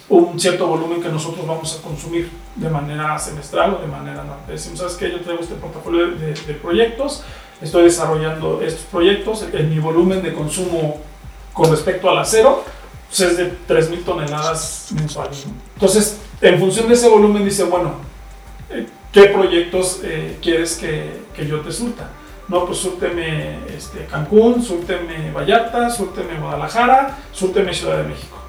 un cierto volumen que nosotros vamos a consumir de manera semestral o de manera anual. Decimos, ¿sabes qué? Yo traigo este portafolio de, de proyectos, estoy desarrollando estos proyectos, en mi volumen de consumo con respecto al acero pues es de 3.000 toneladas mensuales. Entonces, en función de ese volumen, dice, bueno, ¿qué proyectos eh, quieres que, que, yo te surta? No, pues súrteme este, Cancún, súrteme Vallarta, súrteme Guadalajara, súrteme Ciudad de México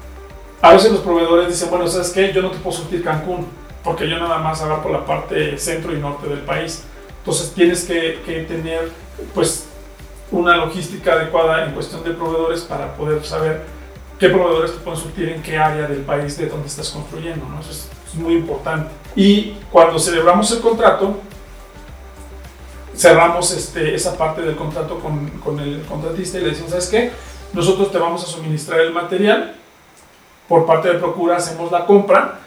a veces los proveedores dicen, bueno, ¿sabes qué? Yo no te puedo surtir Cancún, porque yo nada más por la parte centro y norte del país. Entonces tienes que, que, tener pues una logística adecuada en cuestión de proveedores para poder saber qué proveedores te pueden surtir en qué área del país de donde estás construyendo. ¿no? Eso es, es muy importante. Y cuando celebramos el contrato, cerramos este, esa parte del contrato con, con el contratista y le decimos, ¿sabes qué? Nosotros te vamos a suministrar el material por parte de Procura hacemos la compra,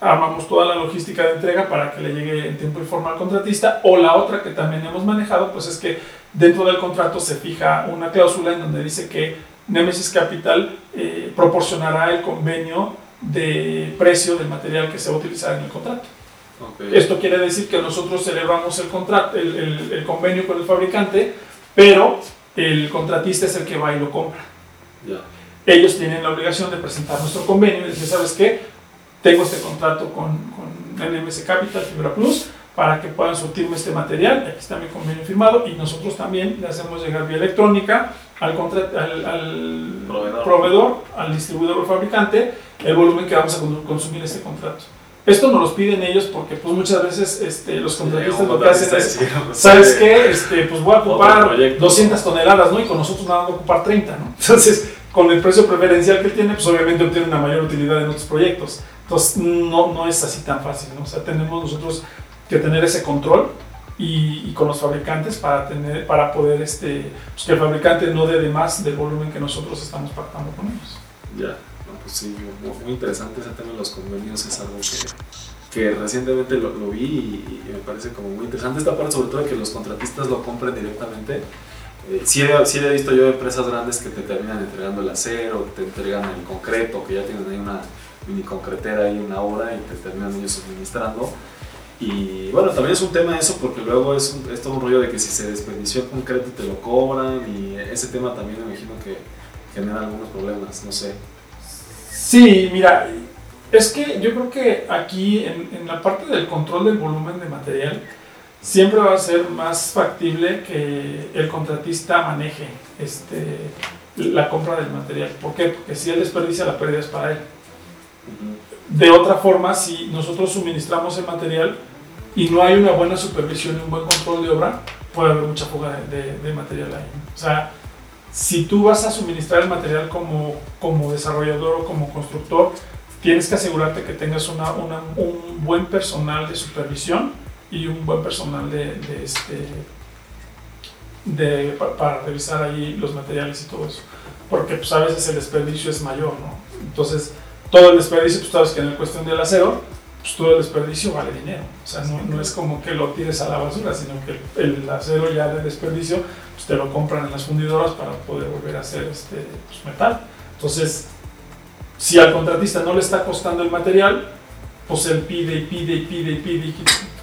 armamos toda la logística de entrega para que le llegue en tiempo y forma al contratista. O la otra que también hemos manejado, pues es que dentro del contrato se fija una cláusula en donde dice que Nemesis Capital eh, proporcionará el convenio de precio del material que se va a utilizar en el contrato. Esto quiere decir que nosotros celebramos el, contrato, el, el, convenio con el fabricante, pero el contratista es el que va y lo compra. Ya ellos tienen la obligación de presentar nuestro convenio y decir, ¿sabes qué? Tengo este contrato con, con NMS Capital, Fibra Plus, para que puedan surtirme este material. Aquí está mi convenio firmado y nosotros también le hacemos llegar vía electrónica al, al, al proveedor. al distribuidor o fabricante, el volumen que vamos a consumir este contrato. Esto nos lo piden ellos porque pues muchas veces este, los contratistas lo que hacen es, ¿sabes qué? Este, pues voy a ocupar 200 toneladas, ¿no? Y con nosotros nada vamos a ocupar 30, ¿no? Entonces, con el precio preferencial que tiene, pues obviamente obtiene una mayor utilidad en otros proyectos. Entonces, no, no es así tan fácil, ¿no? O sea, tenemos nosotros que tener ese control y, y, con los fabricantes para, tener, para poder este, pues que el fabricante no dé de más del volumen que nosotros estamos pactando con ellos. Ya, pues sí, muy, interesante ese tema de los convenios, es algo que, que recientemente lo, lo vi y, y, me parece como muy interesante esta parte, sobre todo de que los contratistas lo compren directamente eh, sí, he, visto yo empresas grandes que te terminan entregando el acero, te entregan el concreto, que ya tienen ahí una mini concretera ahí una hora y te terminan ellos suministrando. Y bueno, también es un tema eso porque luego es, un, todo un rollo de que si se desperdició el concreto te lo cobran y ese tema también me imagino que genera algunos problemas, no sé. Sí, mira, es que yo creo que aquí en, en la parte del control del volumen de material, siempre va a ser más factible que el contratista maneje este, la compra del material. ¿Por qué? Porque si él desperdicia, la pérdida es para él. De otra forma, si nosotros suministramos el material y no hay una buena supervisión y un buen control de obra, puede haber mucha fuga de, material ahí. O sea, si tú vas a suministrar el material como, como desarrollador o como constructor, tienes que asegurarte que tengas una, un buen personal de supervisión y un buen personal de, de este, de, para revisar ahí los materiales y todo eso. Porque pues, a veces el desperdicio es mayor, ¿no? Entonces, todo el desperdicio, tú sabes que en la cuestión del acero, pues todo el desperdicio vale dinero. O sea, no, no, es como que lo tires a la basura, sino que el, acero ya de desperdicio, pues te lo compran en las fundidoras para poder volver a hacer este, pues, metal. Entonces, si al contratista no le está costando el material, pues él pide y pide y pide y pide y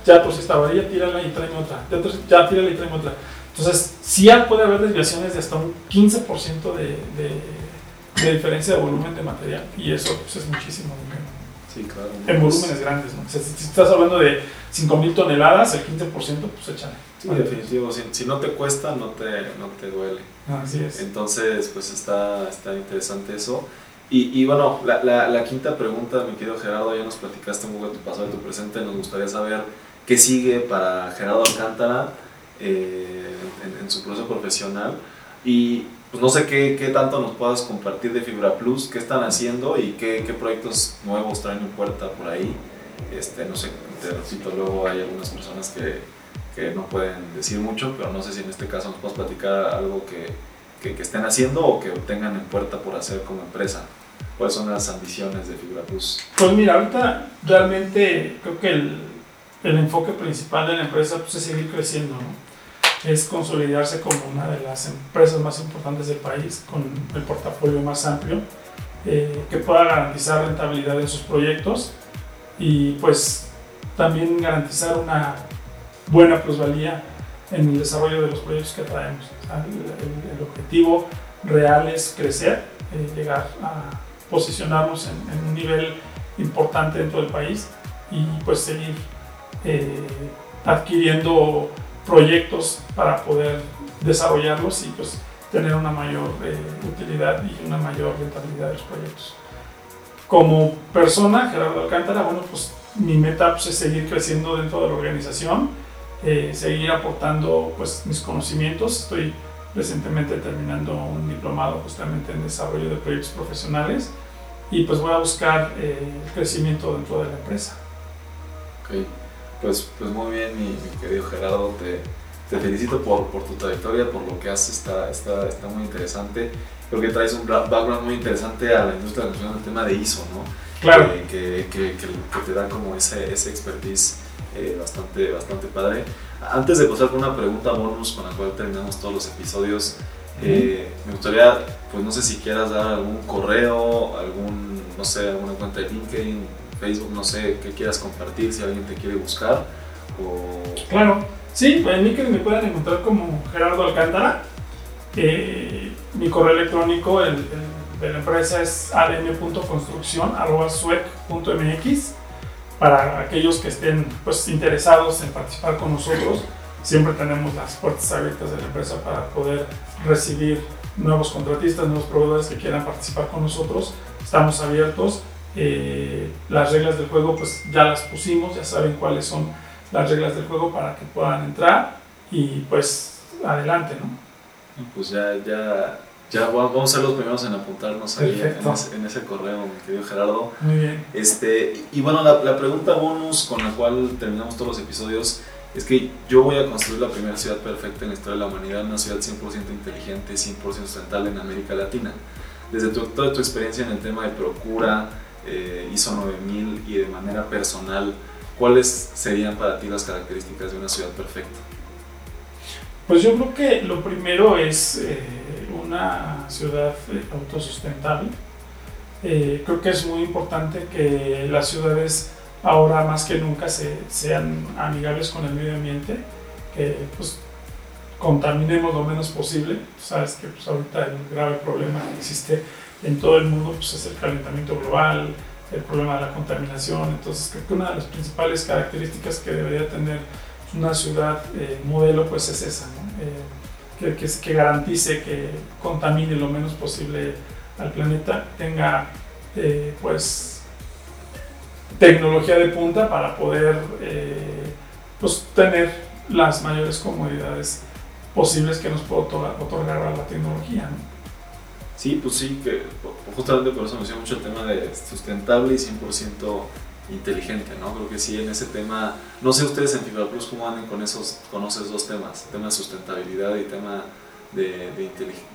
ya pues esta varilla, tírala y tráeme otra, ya, ya tírala y tráeme otra. Entonces, sí puede haber desviaciones de hasta un 15% de, de, de, diferencia de volumen de material y eso pues, es muchísimo dinero. Sí, claro. En volúmenes grandes, ¿no? si estás hablando de 5.000 toneladas, el 15% pues échale. Sí, definitivo. Si, si, no te cuesta, no te, no te duele. Así es. Entonces, pues está, está interesante eso. Y, y bueno, la, la, la, quinta pregunta, mi querido Gerardo, ya nos platicaste un poco de tu pasado y tu presente. Nos gustaría saber qué sigue para Gerardo Alcántara eh, en, su proceso profesional. Y pues no sé qué, qué, tanto nos puedas compartir de Fibra Plus, qué están haciendo y qué, qué proyectos nuevos traen en puerta por ahí. Este, no sé, te repito, luego hay algunas personas que, que, no pueden decir mucho, pero no sé si en este caso nos puedes platicar algo que, que, estén haciendo o que tengan en puerta por hacer como empresa. ¿Cuáles son las ambiciones de Fibra Plus? Pues mira, ahorita realmente creo que el, el enfoque principal de la empresa pues, es seguir creciendo, ¿no? Es consolidarse como una de las empresas más importantes del país, con el portafolio más amplio, eh, que pueda garantizar rentabilidad en sus proyectos y pues también garantizar una buena plusvalía en el desarrollo de los proyectos que traemos. el, objetivo real es crecer, eh, llegar a posicionarnos en, en, un nivel importante dentro del país y pues seguir eh, adquiriendo proyectos para poder desarrollarlos y pues tener una mayor eh, utilidad y una mayor rentabilidad de los proyectos. Como persona, Gerardo Alcántara, bueno, pues mi meta pues, es seguir creciendo dentro de la organización, eh, seguir aportando pues mis conocimientos. Estoy recientemente terminando un diplomado justamente en desarrollo de proyectos profesionales y pues voy a buscar eh, el crecimiento dentro de la empresa. Okay. Pues, pues muy bien, mi, querido Gerardo, te, te felicito por, por, tu trayectoria, por lo que haces, está, está, está muy interesante. Creo que traes un background muy interesante a la industria de la el tema de ISO, ¿no? Claro. que, que, que, te da como ese, ese expertise eh, bastante, bastante padre. Antes de pasar con una pregunta bonus con la cual terminamos todos los episodios, eh, me gustaría, pues no sé si quieras dar algún correo, algún, no sé, alguna cuenta de LinkedIn, Facebook, no sé qué quieras compartir, si alguien te quiere buscar. Claro, sí, en me pueden encontrar como Gerardo Alcántara. Eh, mi correo electrónico el, de la empresa es adm.construcción.suec.mx para aquellos que estén pues, interesados en participar con nosotros. Siempre tenemos las puertas abiertas de la empresa para poder recibir nuevos contratistas, nuevos proveedores que quieran participar con nosotros. Estamos abiertos eh, las reglas del juego pues ya las pusimos, ya saben cuáles son las reglas del juego para que puedan entrar y pues adelante, ¿no? Pues ya, ya, ya vamos a ser los primeros en apuntarnos ahí en ese, correo, mi querido Gerardo. Muy bien. Este, y bueno, la, la pregunta bonus con la cual terminamos todos los episodios es que yo voy a construir la primera ciudad perfecta en la historia de la humanidad, una ciudad 100% inteligente, 100% sustentable en América Latina. Desde tu, toda tu experiencia en el tema de procura, eh, ISO 9000 y de manera personal, ¿cuáles serían para ti las características de una ciudad perfecta? Pues yo creo que lo primero es eh, una ciudad eh, autosustentable. Eh, creo que es muy importante que las ciudades ahora más que nunca se, sean amigables con el medio ambiente, que pues, contaminemos lo menos posible. Sabes que pues, ahorita el grave problema que existe en todo el mundo pues, es el calentamiento global, el problema de la contaminación. Entonces creo que una de las principales características que debería tener una ciudad eh, modelo pues es esa, que, que, garantice que contamine lo menos posible al planeta, tenga pues tecnología de punta para poder pues, tener las mayores comodidades posibles que nos puede otorgar, la tecnología. Sí, pues sí, que justamente por eso me decía mucho el tema de sustentable y 100% inteligente, ¿no? Creo que sí, en ese tema, no sé ustedes en Fibra Plus cómo andan con esos, con esos dos temas, tema de sustentabilidad y tema de,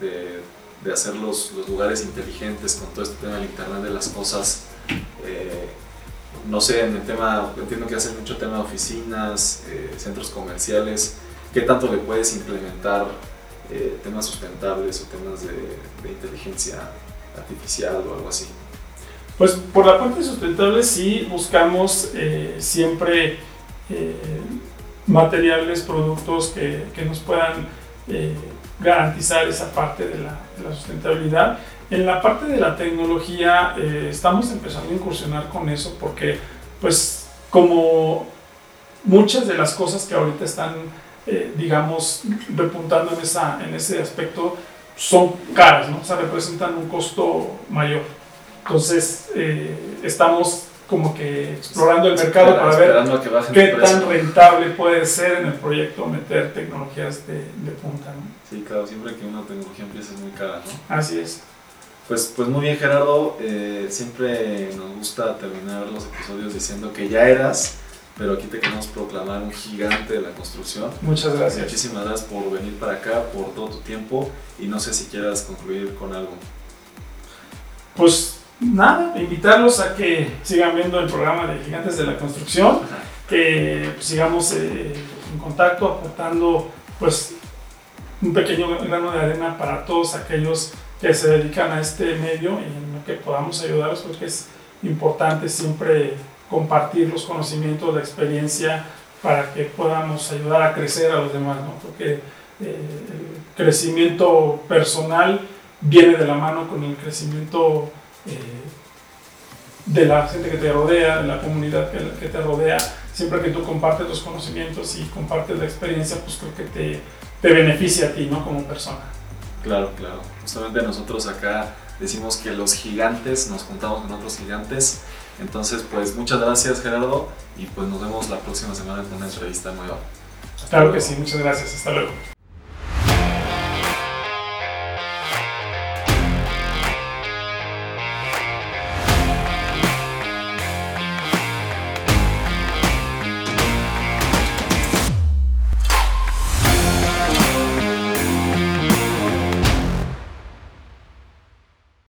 de, de, hacer los, los, lugares inteligentes con todo este tema del Internet de las cosas. Eh, no sé, en el tema, entiendo que hacen mucho tema de oficinas, eh, centros comerciales, ¿qué tanto le puedes implementar eh, temas sustentables o temas de, de inteligencia artificial o algo así? Pues por la parte sustentable sí buscamos eh, siempre eh, materiales, productos que, que nos puedan eh, garantizar esa parte de la, de la, sustentabilidad. En la parte de la tecnología estamos empezando a incursionar con eso porque pues como muchas de las cosas que ahorita están digamos repuntando en, esa, en ese aspecto son caras, ¿no? o sea, representan un costo mayor. Entonces, eh, estamos como que explorando el mercado para ver qué tan rentable puede ser en el proyecto meter tecnologías de, de punta. ¿no? Sí, claro, siempre que una tecnología empieza es muy cara, ¿no? Así es. Pues, pues muy bien Gerardo, eh, siempre nos gusta terminar los episodios diciendo que ya eras, pero aquí te queremos proclamar un gigante de la construcción. Muchas gracias. Muchísimas gracias por venir para acá, por todo tu tiempo y no sé si quieras concluir con algo. Pues nada, invitarlos a que sigan viendo el programa de Gigantes de la Construcción, que pues, sigamos eh, en contacto, aportando pues un pequeño grano de arena para todos aquellos que se dedican a este medio y en lo que podamos ayudarlos, porque es importante siempre compartir los conocimientos, la experiencia, para que podamos ayudar a crecer a los demás, ¿no? porque eh, el crecimiento personal viene de la mano con el crecimiento eh, de la gente que te rodea, de la comunidad que, te rodea, siempre que tú compartes los conocimientos y compartes la experiencia, pues creo que te, te beneficia a ti, ¿no? Como persona. Claro, claro. Justamente nosotros acá decimos que los gigantes, nos juntamos con otros gigantes. Entonces, pues muchas gracias Gerardo y pues nos vemos la próxima semana con una entrevista nueva. claro que sí, muchas gracias. Hasta luego.